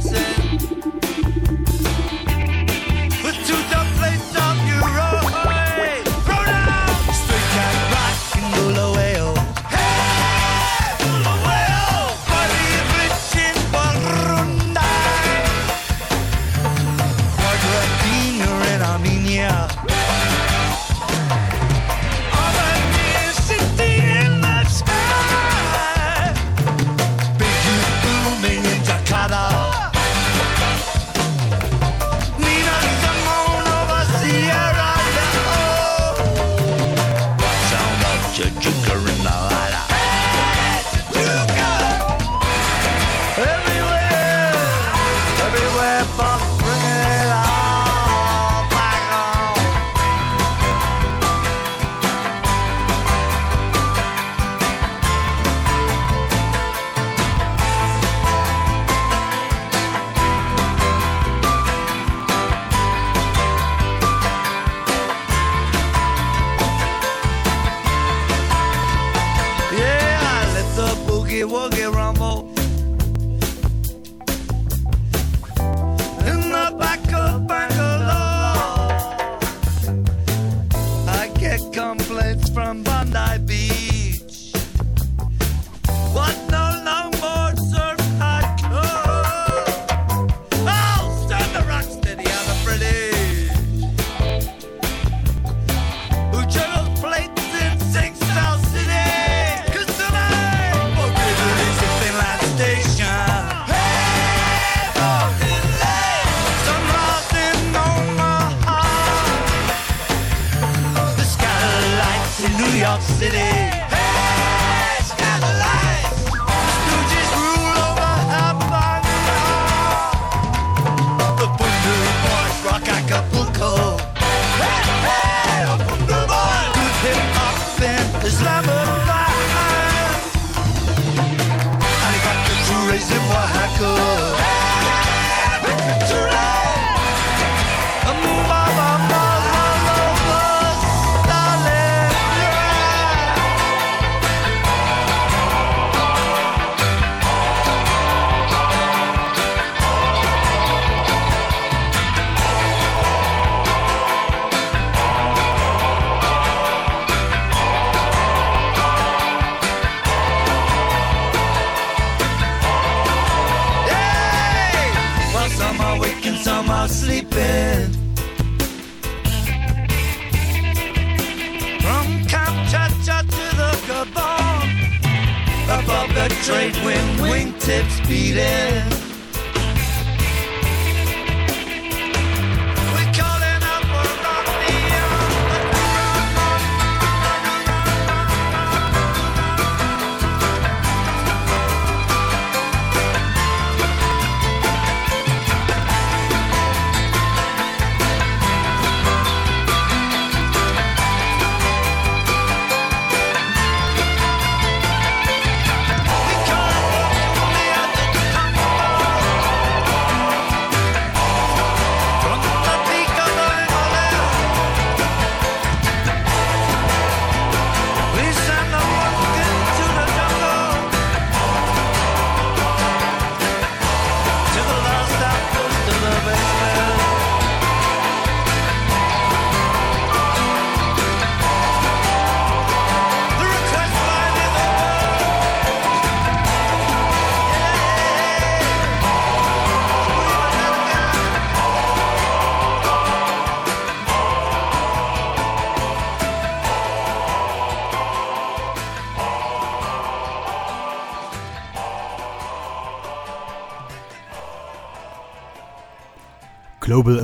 anti-gravity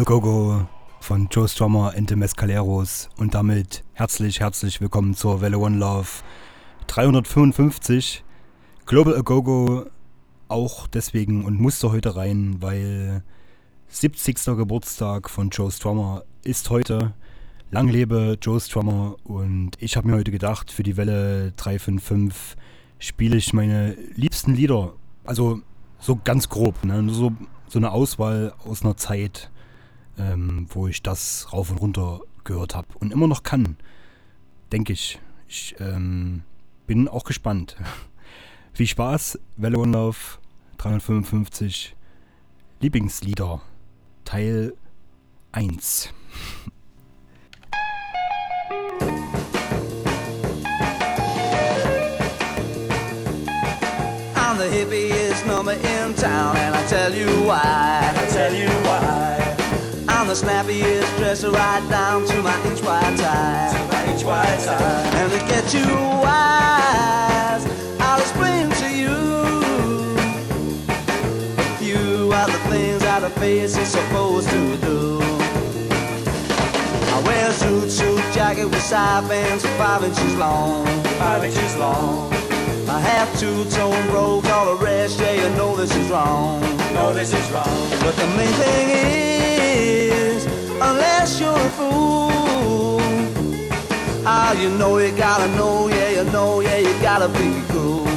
Go-Go von Joe Strummer and the Mescaleros und damit herzlich, herzlich willkommen zur Welle One Love 355. Global A Go-Go auch deswegen und musste heute rein, weil 70. Geburtstag von Joe Strummer ist heute. Lang lebe Joe Strummer und ich habe mir heute gedacht, für die Welle 355 spiele ich meine liebsten Lieder. Also so ganz grob, ne? So, so eine Auswahl aus einer Zeit, ähm, wo ich das rauf und runter gehört habe und immer noch kann. Denke ich. Ich ähm, bin auch gespannt. Viel Spaß, Welle One Love 355 Lieblingslieder Teil 1. I'm the hippiest number in town, and I tell you why. I tell you why. Snappiest dresser right down to my inch wide tie. To my inch wide tie. And to get you wise, I'll explain to you. A few are the things that a face is supposed to do. I wear a suit, suit jacket with side bands five inches long. Five inches long. I have two-tone robes, all the rest, yeah, you know this is wrong. No, this is wrong. But the main thing is, unless you're a fool, ah, you know you gotta know, yeah, you know, yeah, you gotta be cool.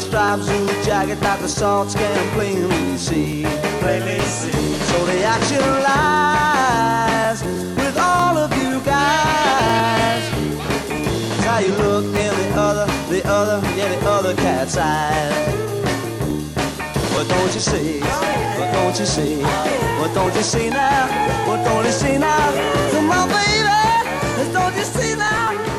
My striped suit jacket that the salts can plainly see. Plainly see. So the action lies with all of you guys. It's how you look in the other, the other, yeah, the other cat's eyes. What don't you see? What don't you see? What don't you see now? What don't you see now? Come on, baby. Don't you see now?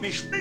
commission.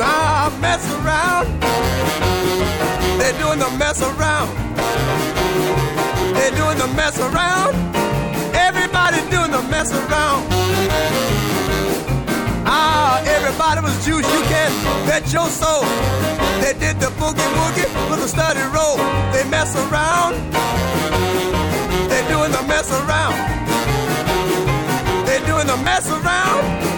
Ah, mess around. They're doing the mess around. They're doing the mess around. Everybody doing the mess around. Ah, everybody was juice. You can bet your soul. They did the boogie woogie with a study roll. They mess around. They're doing the mess around. They're doing the mess around.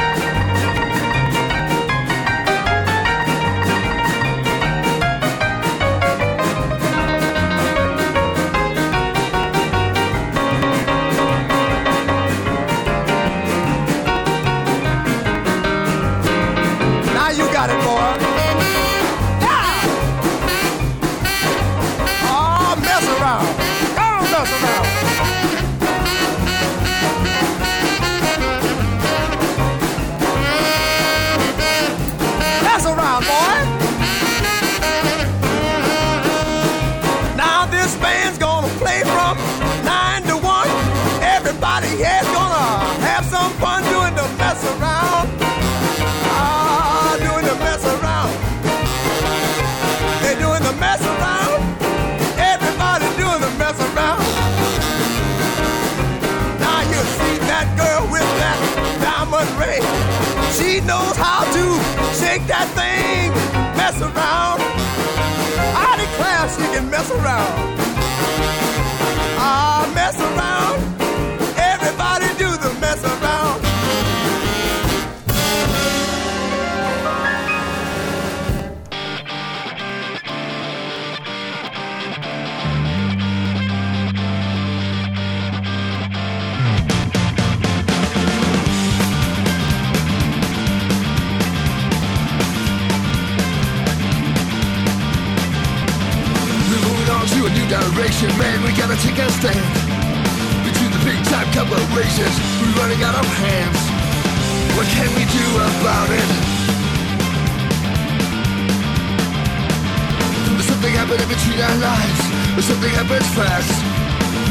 Around. I declare she can mess around. Ah, mess around. Direction, man. We gotta take a stand. Between the big time corporations, we're running out of hands. What can we do about it? There's something happening between our lives. There's something happens fast.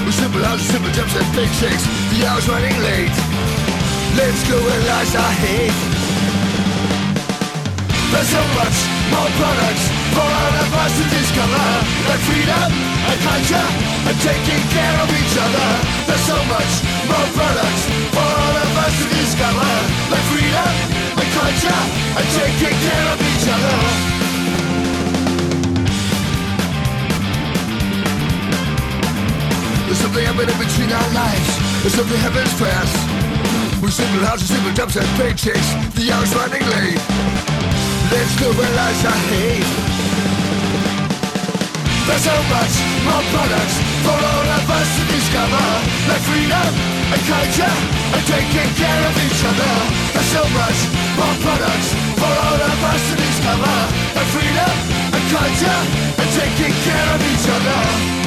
We're simple houses, simple jumps and big shakes. The hour's running late. Let's go and lies I hate. There's so much more products for all of us to discover Like freedom and culture and taking care of each other There's so much more products for all of us to discover Like freedom and culture and taking care of each other There's something happening between our lives. There's something happens fast With simple houses, simple jumps and paychecks The hour's running late. Let's go realize I hate There's so much more products for all of us to discover Like freedom and culture and taking care of each other There's so much more products for all of us to discover Like freedom and culture and taking care of each other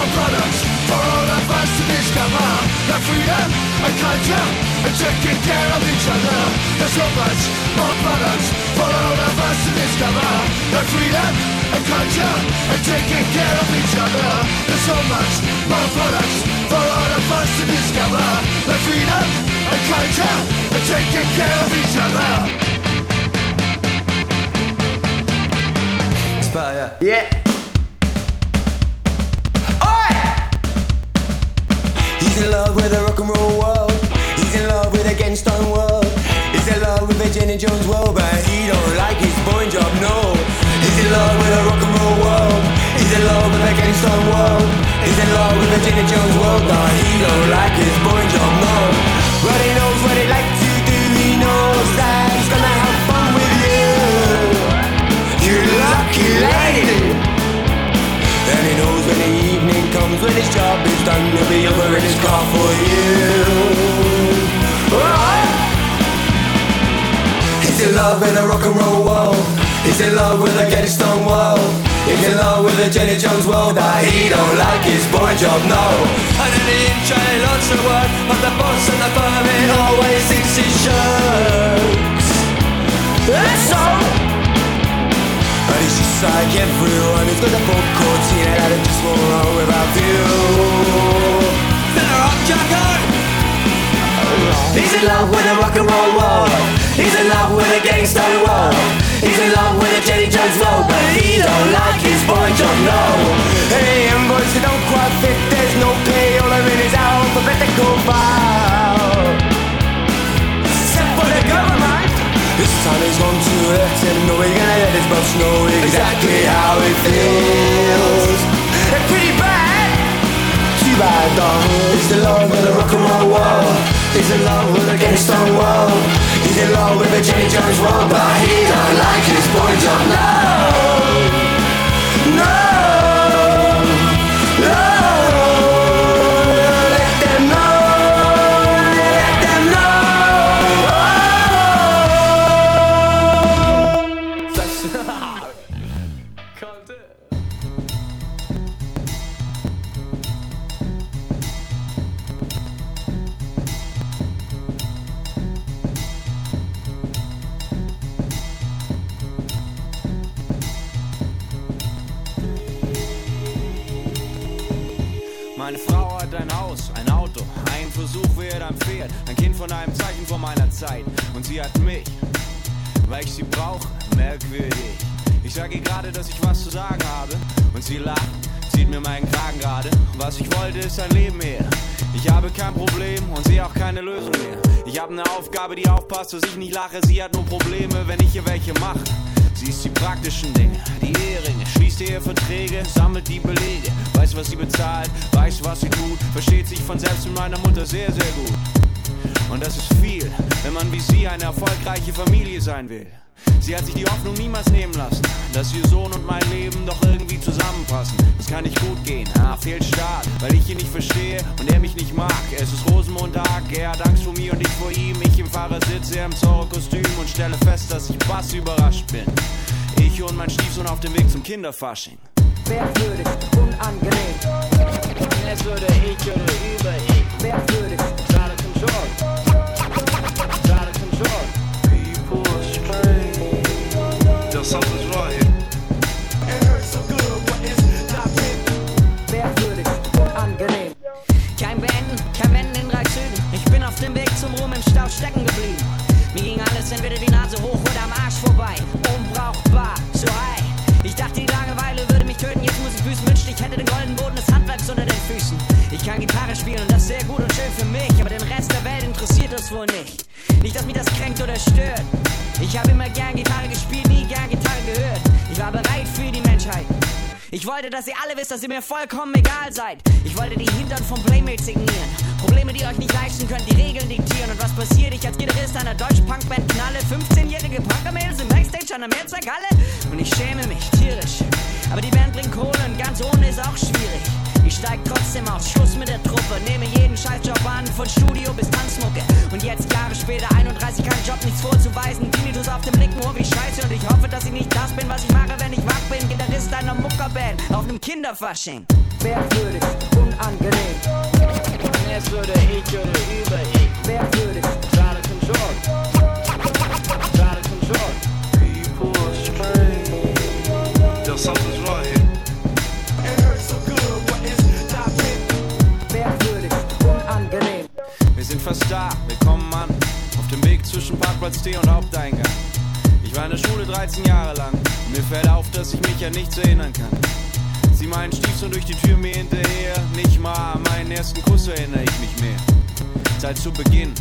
much products. For all of us to discover Like freedom and culture and taking care of each other. There's so much more products. For all of us to discover Like freedom and culture and taking care of each other. There's so much more products. For all of us to discover Like freedom and culture and taking care of each other. Yeah. He's in love with a rock and roll world. He's in love with a gangstone world. He's in love with a Jenny Jones world, but he don't like his boy job, no. He's in love with a rock and roll world. He's in love with a gangstone world. He's in love with Virginia Jones world, but he don't like his boy job, no. But he when his job is done, he'll be over in his car for you. Oh! He's in love with a rock and roll world. He's in love with a Getty Stone world. He's in love with a Jenny Jones world that he don't like his boy job, no. And then he try lots of work, but the boss and the firm he always thinks he shirks. That's. And he's just like everyone who's got a called Tina that it just won't roll without you. They're jacko. He's in love with a rock and roll world. He's in love with a gangster world. He's in love with a Jenny Jones world, but he don't like his boy job, no. Hey, who don't quite fit, there's no payola in his alphabetical file. This time he's going to let him know he's gonna let his boss know exactly how it feels. It's pretty bad. Too bad, dog. He's in love with a rock and roll world. He's in love with a gangster world. He's in love with a Jenny Jones world, but he don't like his boy job. No, no, no. Aufpasst, dass ich nicht lache. Sie hat nur Probleme, wenn ich ihr welche mache. Sie ist die praktischen Dinge, die Eheringe, schließt Eheverträge, sammelt die Belege, weiß, was sie bezahlt, weiß, was sie tut, versteht sich von selbst mit meiner Mutter sehr, sehr gut. Und das ist viel, wenn man wie sie eine erfolgreiche Familie sein will. Sie hat sich die Hoffnung niemals nehmen lassen, dass ihr Sohn und mein Leben doch irgendwie zusammenpassen. Das kann nicht gut gehen, ah, fehlt stark, weil ich ihn nicht verstehe und er mich nicht mag. Es ist Rosenmontag, er hat Angst vor mir und ich vor ihm. Ich im Fahrersitz, er im Zorro-Kostüm und stelle fest, dass ich bass überrascht bin. Ich und mein Stiefsohn auf dem Weg zum Kinderfasching. Merkwürdig, unangenehm. Es würde ich oder über ich. Merkwürdig, of control. Something's right here. merkwürdig, unangenehm. Kein Beenden, kein Wenden in drei Zügen. Ich bin auf dem Weg zum Ruhm im Stau stecken geblieben. Mir ging alles entweder die Nase hoch oder am Arsch vorbei. Unbrauchbar, so high. Ich dachte, die Langeweile würde mich töten. Jetzt muss ich büßen, wünschte, ich hätte den goldenen Boden des Handwerks unter den Füßen. Ich kann Gitarre spielen und das sehr gut und schön für mich. Aber den Rest der Welt interessiert das wohl nicht. Nicht, dass mich das kränkt oder stört. Ich habe immer gern Gitarre gespielt, nie gern Gitarre gehört. Ich war bereit für die Menschheit. Ich wollte, dass ihr alle wisst, dass ihr mir vollkommen egal seid. Ich wollte die Hintern von Playmates signieren. Probleme, die euch nicht leisten könnt, die Regeln diktieren. Und was passiert? Ich als Gitarrist einer deutschen Punkband knalle 15-jährige Punkermädels im Backstage an der Mehrzweckhalle. Und ich schäme mich tierisch. Aber die Band bringt Kohle und ganz ohne ist auch schwierig. Ich steig trotzdem aus, Schluss mit der Truppe. Nehme jeden Scheißjob an, von Studio bis Tanzmucke. Und jetzt Jahre später, 31, kein Job, nichts vorzuweisen. Tinnitus auf dem linken Ohr wie Scheiße. Und ich hoffe, dass ich nicht das bin, was ich mache, wenn ich wach bin. Gitarrist einer Muckerband auf nem Kinderfasching. Merkwürdig, unangenehm. Es würde ich oder über ich. Merkwürdig, Out of control. Out of control. People are strange. Yo, something's sind fast da, wir kommen an. Auf dem Weg zwischen Parkplatz T und Haupteingang. Ich war in der Schule 13 Jahre lang. Und mir fällt auf, dass ich mich an nichts erinnern kann. Sieh meinen Stiefsohn durch die Tür mir hinterher. Nicht mal an meinen ersten Kuss erinnere ich mich mehr. Zeit zu Beginn.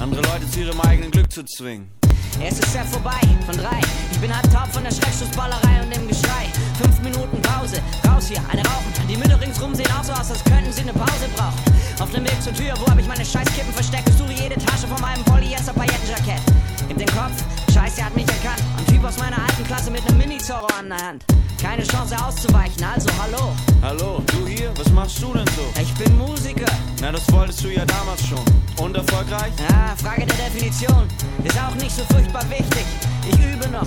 Andere Leute zu ihrem eigenen Glück zu zwingen. Es ist ja vorbei, von drei. Ich bin halb taub von der Schreckschussballerei und dem Geschrei. Fünf Minuten Pause, raus hier, eine rauchen. Die Mütter ringsrum sehen auch so aus, als könnten sie eine Pause brauchen. Auf dem Weg zur Tür, wo hab ich meine Scheißkippen versteckt? Ich suche jede Tasche von meinem Polyester-Paillettenjackett. Gib den Kopf, Scheiße, er hat mich erkannt. Ein Typ aus meiner alten Klasse mit einem Mini-Zorro an der Hand. Keine Chance auszuweichen, also hallo. Hallo, du hier? Was machst du denn so? Ich bin Musiker. Na, das wolltest du ja damals schon. Und erfolgreich? Ja, Frage der Definition. Ist auch nicht so furchtbar wichtig. Ich übe noch.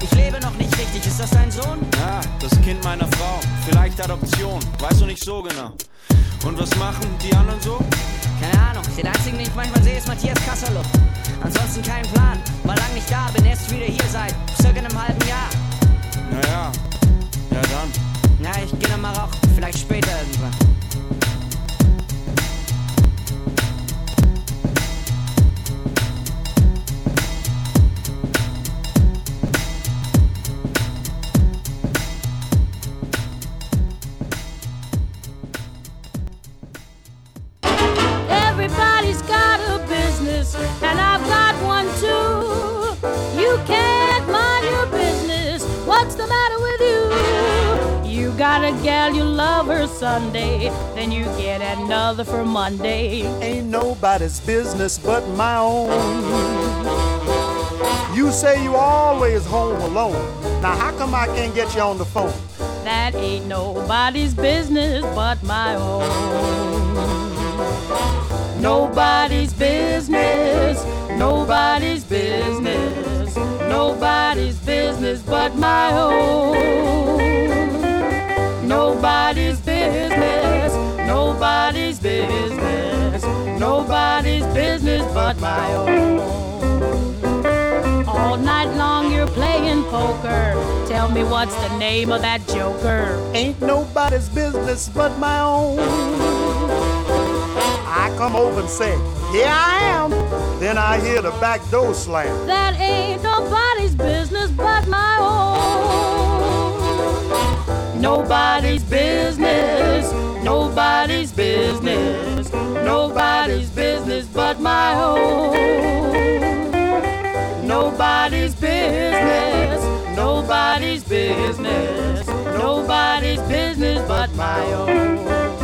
Ich lebe noch nicht richtig. Ist das dein Sohn? Das Kind meiner Frau. Vielleicht Adoption. Weißt du nicht so genau. Und was machen die anderen so? Keine Ahnung. Den einzigen, den ich manchmal sehe, ist Matthias Kasserlo. Ansonsten kein Plan. War lang nicht da, bin erst wieder hier seit circa einem halben Jahr. Naja, ja dann. Na, ich geh noch mal rauchen. Vielleicht später irgendwann. Gal, you love her Sunday, then you get another for Monday. Ain't nobody's business but my own. You say you always home alone. Now how come I can't get you on the phone? That ain't nobody's business but my own. Nobody's business, nobody's business, nobody's business but my own. Nobody's business, nobody's business, nobody's business but my own. All night long you're playing poker. Tell me what's the name of that joker? Ain't nobody's business but my own. I come over and say, Here I am. Then I hear the back door slam. That ain't nobody's business but my own. Nobody's business, nobody's business, nobody's business but my own. Nobody's business, nobody's business, nobody's business but my own.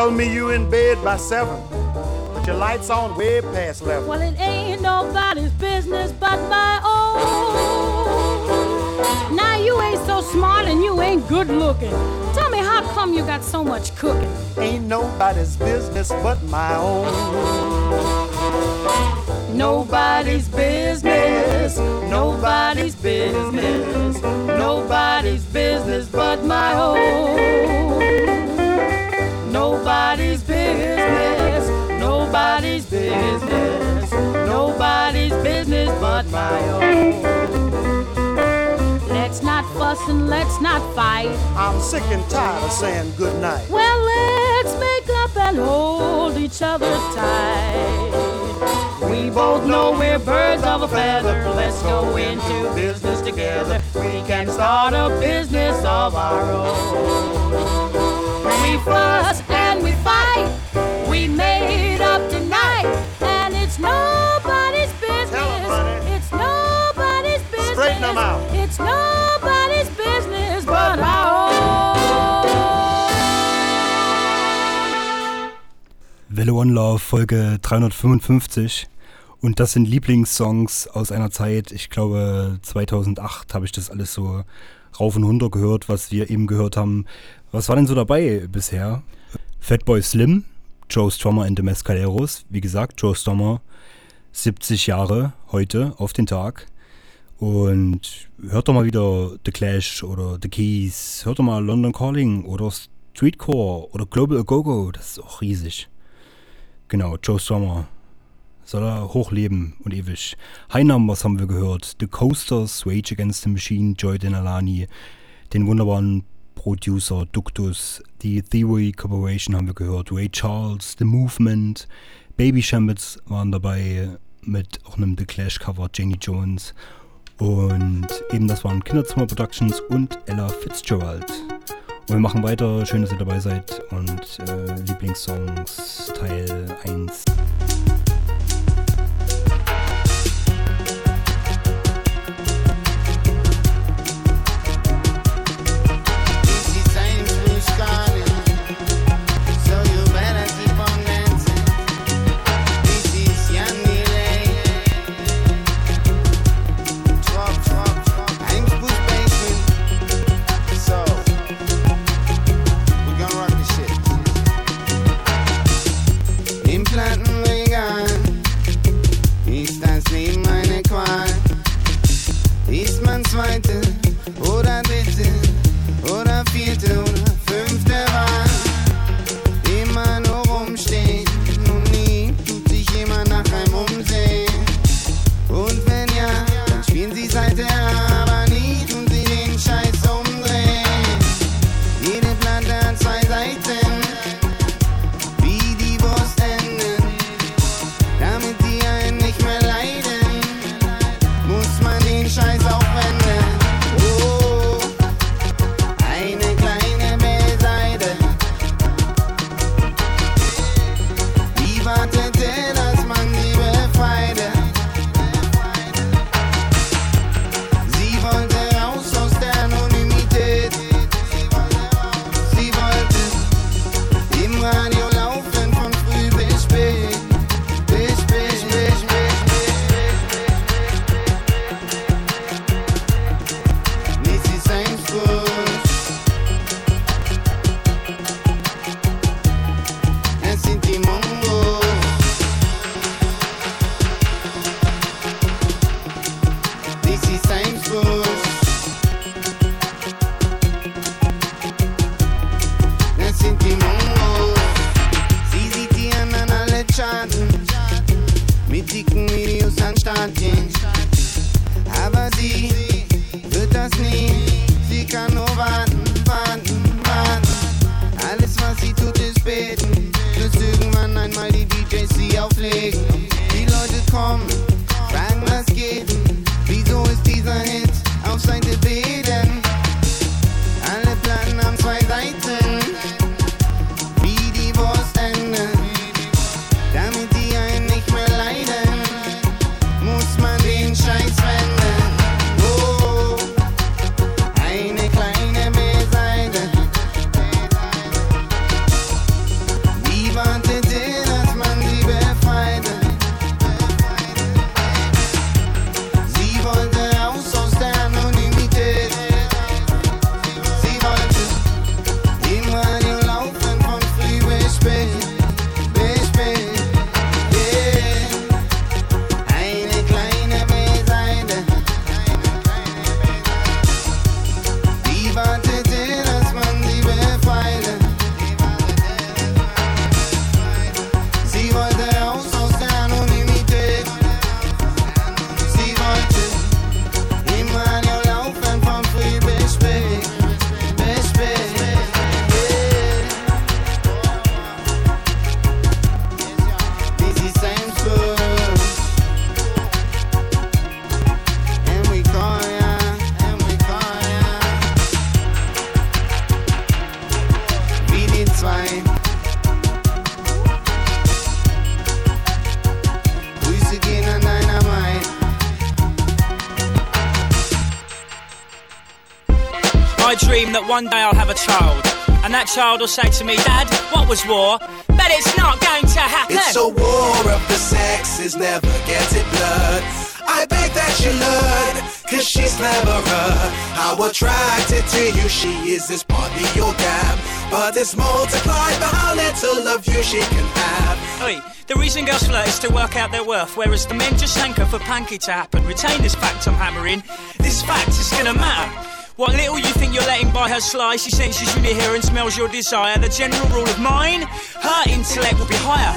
Tell me you in bed by seven, but your lights on way past eleven. Well, it ain't nobody's business but my own. Now you ain't so smart and you ain't good looking. Tell me how come you got so much cooking? Ain't nobody's business but my own. Nobody's business, nobody's business, nobody's business but my own. Nobody's business, nobody's business, nobody's business but my own. Let's not fuss and let's not fight. I'm sick and tired of saying goodnight. Well, let's make up and hold each other tight. We both know we're birds of a feather. Let's go into business together. We can start a business of our own. We fuss and we fight. We made up tonight, and it's nobody's business. It's nobody's business. Straighten 'em out. It's nobody's business but our Welle One Love Folge 355 und das sind Lieblingssongs aus einer Zeit, ich glaube 2008 habe ich das alles so rauf und runter gehört, was wir eben gehört haben. Was war denn so dabei bisher? Fatboy Slim, Joe Strummer and the Mescaleros, wie gesagt, Joe Strummer 70 Jahre heute auf den Tag. Und hört doch mal wieder The Clash oder The Keys, hört doch mal London Calling oder Streetcore oder Global Go-Go, das ist auch riesig. Genau, Joe Strummer. Soll er hochleben und ewig. High Numbers haben wir gehört. The Coasters, Rage Against the Machine, Joy Denalani. Den wunderbaren Producer Ductus, die Theory Corporation haben wir gehört, Ray Charles, The Movement, Baby Shambles waren dabei mit auch einem The Clash Cover, Jenny Jones und eben das waren Kinderzimmer Productions und Ella Fitzgerald. Und wir machen weiter, schön, dass ihr dabei seid und äh, Lieblingssongs Teil 1. That one day I'll have a child, and that child will say to me, Dad, what was war? But it's not going to happen. It's a war of the sexes, never gets it blood. I beg that you learn, cause she's cleverer. How attracted to you she is, is partly your gap. But it's multiplied by how little of you she can have. Oi, the reason girls flirt is to work out their worth, whereas the men just hanker for panky to happen. Retain this fact I'm hammering. This fact is gonna matter. What little you think you're letting by her sly, she senses you near her and smells your desire. The general rule of mine, her intellect will be higher.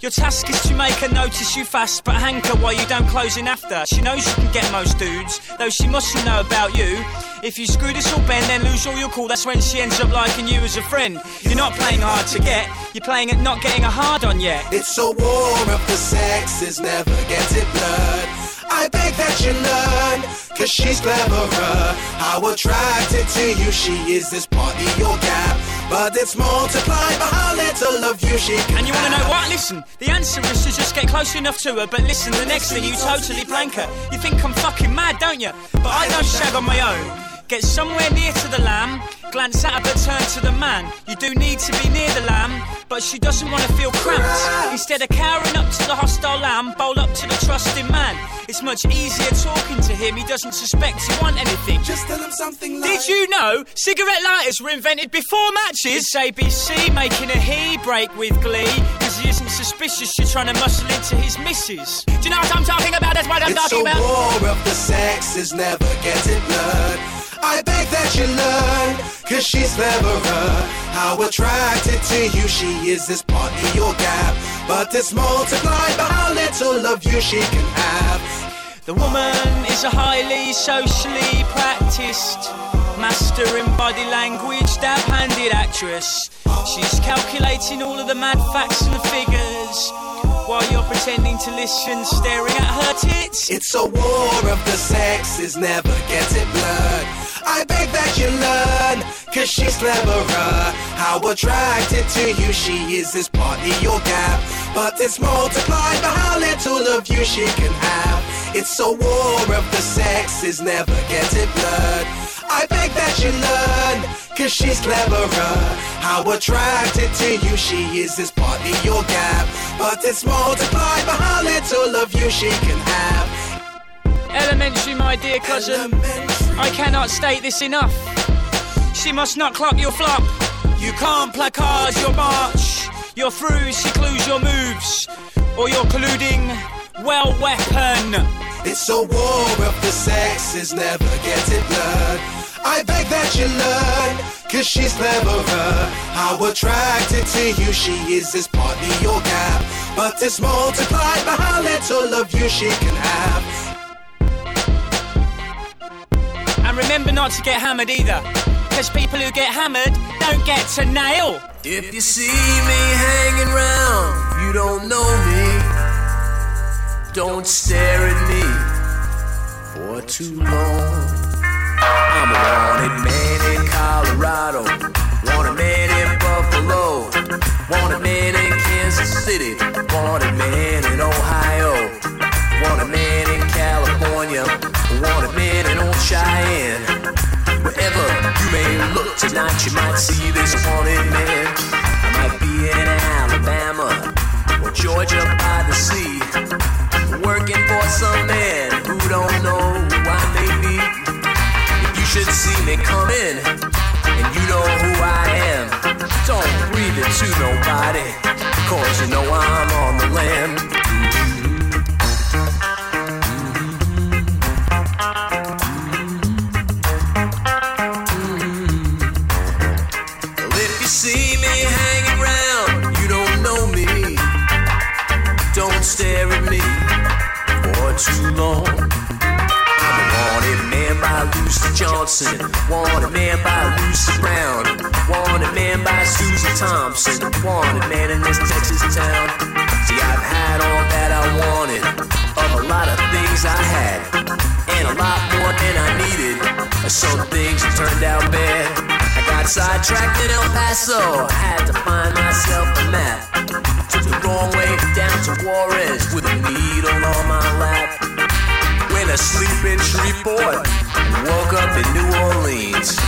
Your task is to make her notice you fast, but hanker while you don't close in after. She knows she can get most dudes, though she mustn't know about you. If you screw this all bend, then lose all your cool. That's when she ends up liking you as a friend. You're not playing hard to get, you're playing at not getting a hard on yet. It's a war of the sex sexes, never gets it blood. I beg that you learn, cause she's cleverer. How attracted to you she is, this part of your gap. But it's multiplied by how little of you she can And you wanna know what? Listen, the answer is to just get close enough to her. But listen, the next thing you totally blank her. You think I'm fucking mad, don't you? But I don't shag on my own. Get somewhere near to the lamb, glance at her but turn to the man. You do need to be near the lamb, but she doesn't want to feel cramped. Instead of cowering up to the hostile lamb, bowl up to the trusting man. It's much easier talking to him, he doesn't suspect you want anything. Just tell him something like Did you know cigarette lighters were invented before matches? It's ABC making a he break with glee. Cause he isn't suspicious you're trying to muscle into his missus. Do you know what I'm talking about? That's what I'm It's talking a about. war of the sexes, never gets it blood. I beg that you learn, cause she's cleverer. How attracted to you she is, this part of your gap. But it's multiplied by how little of you she can have. The woman is a highly socially practiced master in body language, dab-handed actress. She's calculating all of the mad facts and the figures while you're pretending to listen, staring at her tits. It's a war of the sexes, never gets it blood. I beg that you learn, cause she's cleverer. How attracted to you she is, this part of your gap. But it's multiplied by how little of you she can have. It's a war of the sexes, never gets it blood. I beg that you learn, cause she's cleverer. How attracted to you she is, this part of your gap. But it's multiplied by how little of you she can have. Elementary, my dear cousin. I cannot state this enough. She must not clock your flop. You can't placard your march. You're through, she clues your moves. Or you're colluding, well, weapon. It's a war of the sexes, never gets it blood. I beg that you learn, cause she's cleverer. How attracted to you she is, this part of your gap. But it's multiplied by how little of you she can have. And remember not to get hammered either. Because people who get hammered don't get to nail. If you see me hanging round, you don't know me. Don't stare at me for too long. I'm a wanted man in Colorado, wanted man in Buffalo, wanted man in Kansas City, wanted man Cheyenne. Wherever you may look tonight, you might see this wanted man. I might be in Alabama or Georgia by the sea, working for some man who don't know who I may be. If you should see me coming, and you know who I am, don't breathe it to nobody, cause you know I'm on the lam. Johnson, wanted man by Lucy Brown, wanted man by Susan Thompson, wanted man in this Texas town. See, I've had all that I wanted, of a lot of things I had, and a lot more than I needed. Some things turned out bad. I got sidetracked in El Paso, had to find myself a map. Took the wrong way down to Juarez with a needle on my lap. Went asleep in Shreveport, woke up in New Orleans.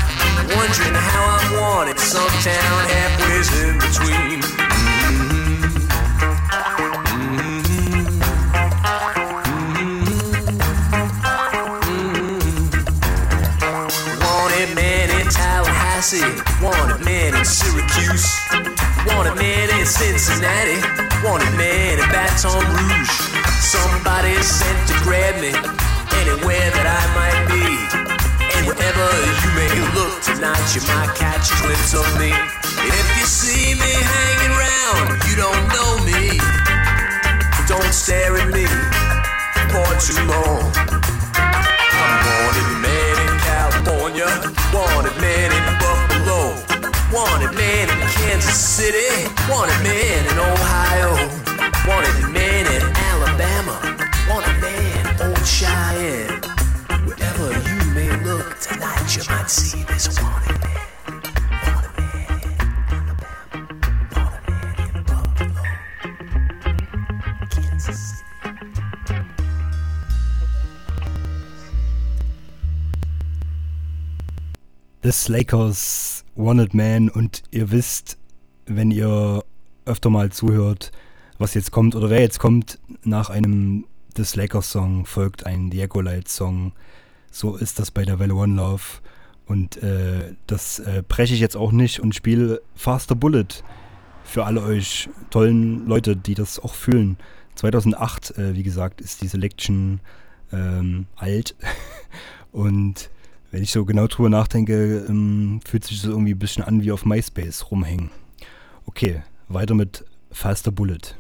Wondering how I wanted some town halfway in between. Wanted man in Tallahassee, wanted man in Syracuse, wanted man in Cincinnati, wanted man in Baton Rouge. Somebody sent to grab me anywhere that I might be. And wherever you may look tonight, you might catch a glimpse of me. If you see me hanging around, you don't know me. Don't stare at me for too long. I'm wanted man in California. Wanted man in Buffalo, wanted man in Kansas City, wanted man in Ohio, wanted man in Alabama, wanted man Cheyenne. Wherever you may look tonight, you might see this wanted man. des Lakers Wanted Man und ihr wisst, wenn ihr öfter mal zuhört, was jetzt kommt oder wer jetzt kommt, nach einem des Lakers Song folgt ein Diego Light Song. So ist das bei der Welle One Love und äh, das äh, breche ich jetzt auch nicht und spiele Faster Bullet für alle euch tollen Leute, die das auch fühlen. 2008, äh, wie gesagt, ist die Selection ähm, alt und wenn ich so genau drüber nachdenke, ähm, fühlt sich das irgendwie ein bisschen an wie auf MySpace rumhängen. Okay, weiter mit Faster Bullet.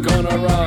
gonna rock.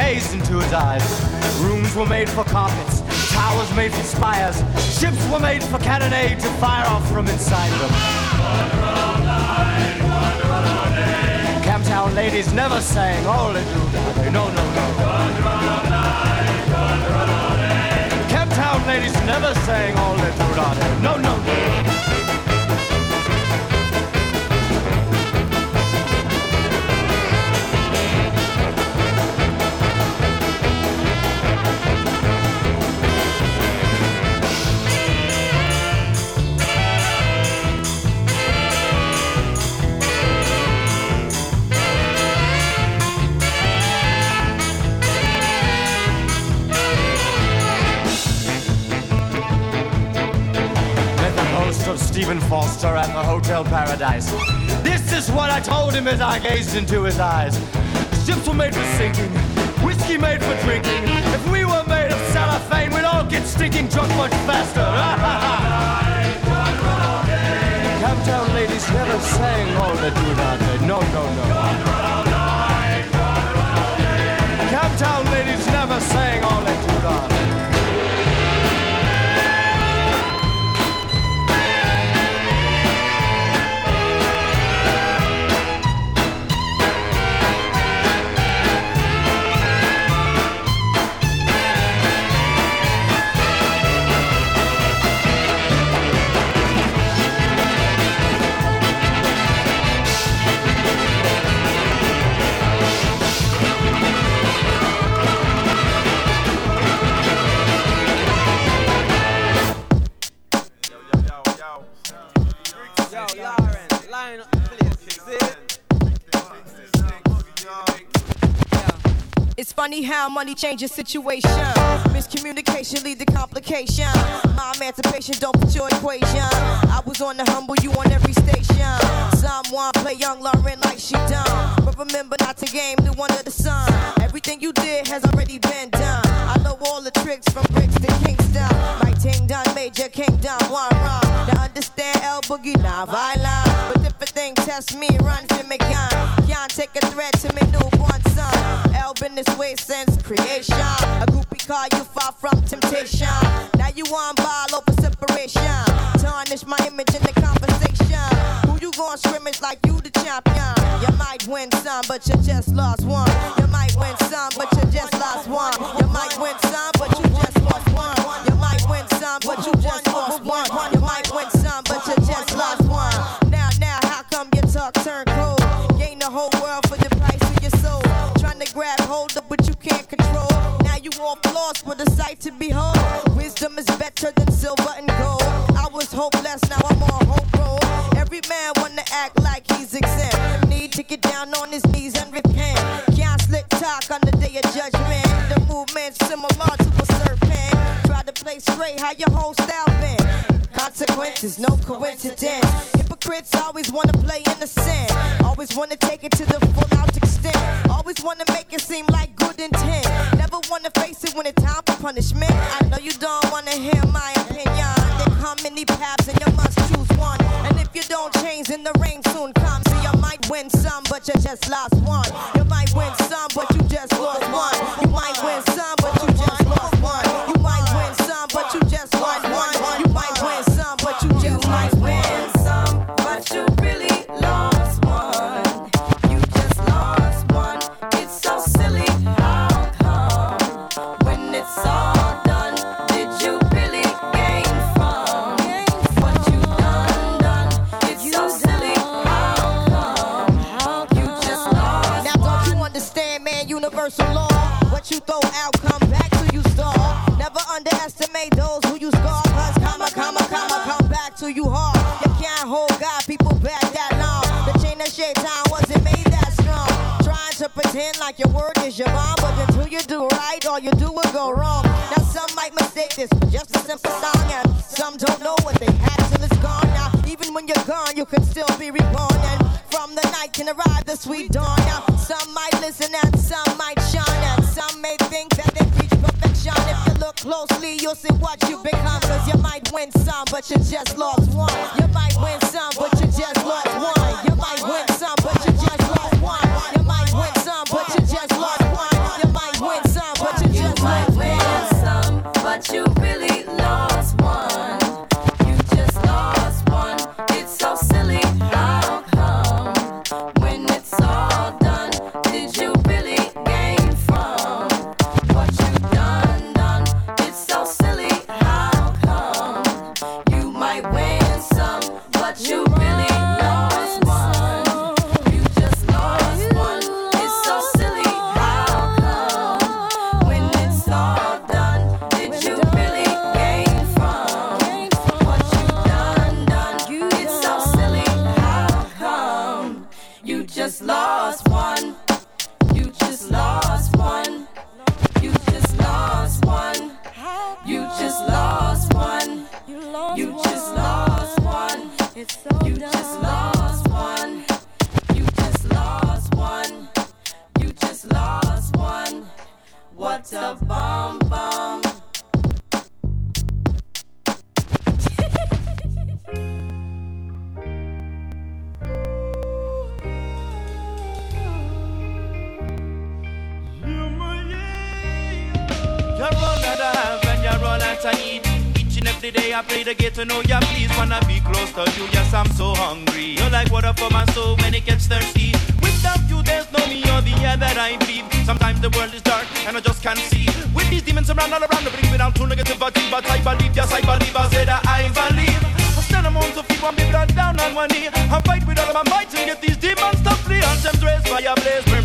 gazed into his eyes. Rooms were made for carpets, towers made for spires, ships were made for cannonade to fire off from inside them. Camptown ladies never sang, all they do, no, no, no. Camptown ladies never sang, all they do, no, no. no. Hotel Paradise. This is what I told him as I gazed into his eyes. Ships were made for sinking, whiskey made for drinking. If we were made of cellophane, we'd all get stinking drunk much faster. Camptown ladies never sang all oh, that do not. No, no, no. Camptown ladies never sang how money changes situation. Miscommunication lead to complication. My emancipation don't fit your equation. I was on the humble, you on every station. Someone play young Lauryn like she done. But remember not to game the one of the sun. Everything you did has already been done. I know all the tricks from bricks to Kingston. My ting done, major kingdom, one wrong. Now understand L Boogie, not violent. But if a thing test me, run for me gun. Can't take a threat to me newborn son. Been this way since creation. A groupie call you far from temptation. Now you on ball over separation. Tarnish my image in the conversation. Who you gon' scrimmage like you the champion? You might win some, but you just lost one. You might win some, but you just lost one. You might win some, with a sight to behold. Wisdom is better than silver and gold. I was hopeless, now I'm on hope roll. Every man wanna act like he's exempt. Need to get down on his knees and repent. Can't slick talk on the day of judgment. The movement's similar to a serpent. Try to play straight, how your whole style been. Consequences, no coincidence. Hypocrites always wanna play innocent. Always wanna take it to the full out extent. Always wanna make it seem like good intent. Wanna face it when it's time for punishment. I know you don't wanna hear my opinion. There come many paths and you must choose one. And if you don't change, then the rain soon comes. So you might win some, but you just lost one. You might win some, might mistake this just a simple song, and some don't know what they had till it's gone. Now even when you're gone, you can still be reborn, and from the night can arrive the sweet dawn. Now some might listen and some might shine, and some may think that they reach perfection. If you look closely, you'll see what you become. Cause you might win some, but you just lost one. You might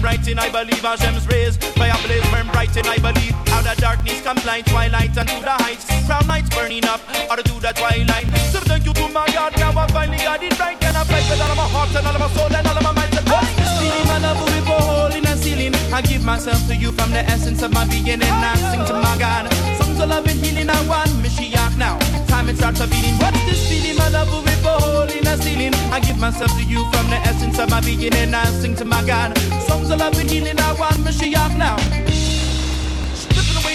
in I believe. Hashem's rays, fire blaze, burn bright in I believe. Out of darkness comes light, twilight and to the heights. Crown lights burning up, out to the twilight. So thank you to my God, now I finally got it right. And I fight with all of my heart and all of my soul and all of my mind. And what's this feeling, my love with a hole in a ceiling? I give myself to you from the essence of my being and I sing to my God. Songs of love and healing, I want Mashiach now. Time it starts a beating. What's this feeling, my love with hole in a ceiling? I give myself to you from the essence of my being and I sing to my God. Songs of love and healing, I want Mashiach now.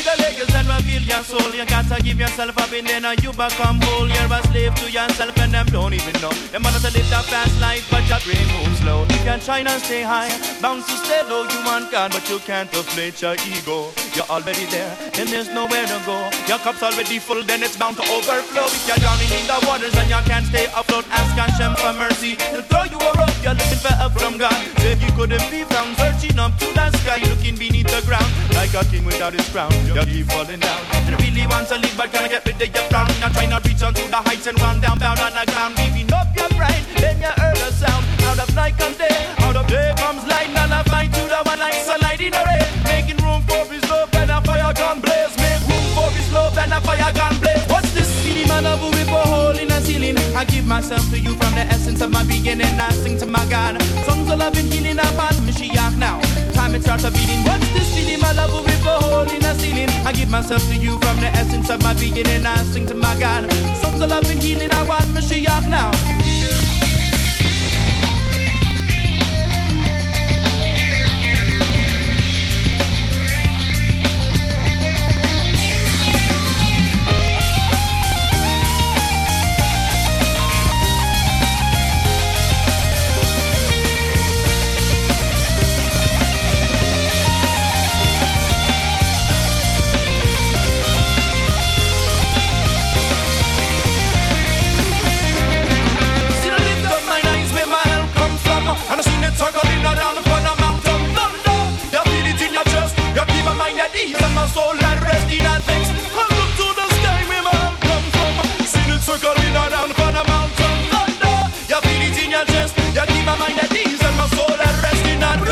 Away the layers and reveal your soul. You gotta give yourself up and then you become whole. You're a slave to yourself and them don't even know. Them to live that fast life, but your brain moves slow. You can try and stay high, bound to stay low. You want God, but you can't deflate your ego. You're already there, then there's nowhere to go. Your cup's already full, then it's bound to overflow. If you're drowning in the waters and you can't stay afloat, ask Hashem for mercy. He'll throw you a rope. You're looking for help from God. If you couldn't be found, searching up to the sky, looking beneath the ground like a king without his crown. You keep falling down. And really want to live, but can't get rid of your frown. Now trying to reach onto the heights and run down, bound on the ground. Giving up your pride, then you heard a sound. Out of night comes day, out of day comes light. And I find to the one like sunlight in the rain. Making room for his love and a fire gun blaze. Make room for his love and a fire gun blaze. What's this feeling, man? Of with a hole in a ceiling. I give myself to you from the essence of my beginning. I sing to my God. Songs of love and healing, I'm on Mashiach now. Time it starts a beating. What's this feeling, my love with a hole in a ceiling? I give myself to you from the essence of my beginning. I sing to my God. Songs of love and healing, I want Mashiach now.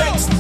Christ.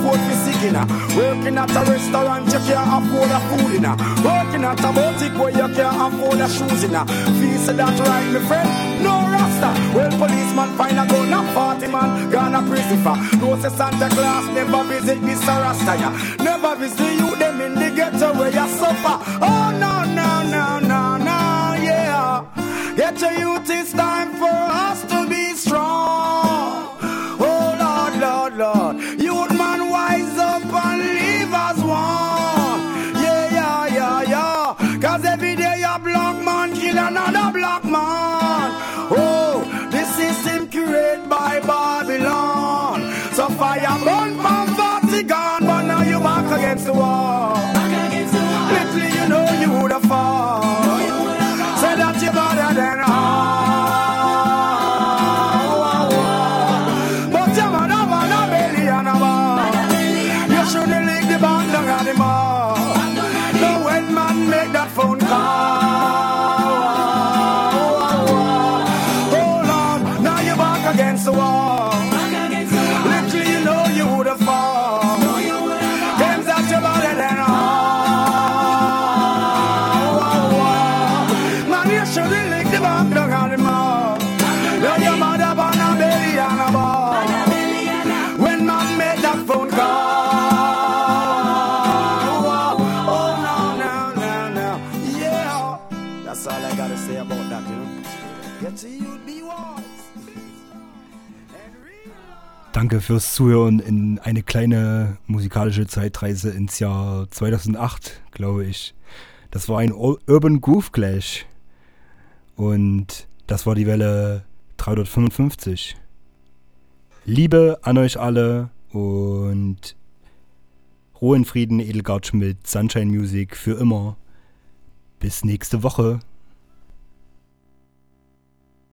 afford to sick in Working at a restaurant, you can't afford a food in Working at a boutique where you can't afford a shoes in Fees that right, my friend, no rasta. Well, policeman find a gun, a party man, gone a prison for. No say Santa Claus, never visit this rasta, yeah. Never visit you, them in the ghetto where you suffer. Oh, no, no, no, no, no, yeah. Get your youth Danke fürs Zuhören in eine kleine musikalische Zeitreise ins Jahr 2008, glaube ich. Das war ein Urban Groove Clash. Und das war die Welle 355. Liebe an euch alle und Ruhe in Frieden, Edelgard Schmidt, Sunshine Music für immer. Bis nächste Woche.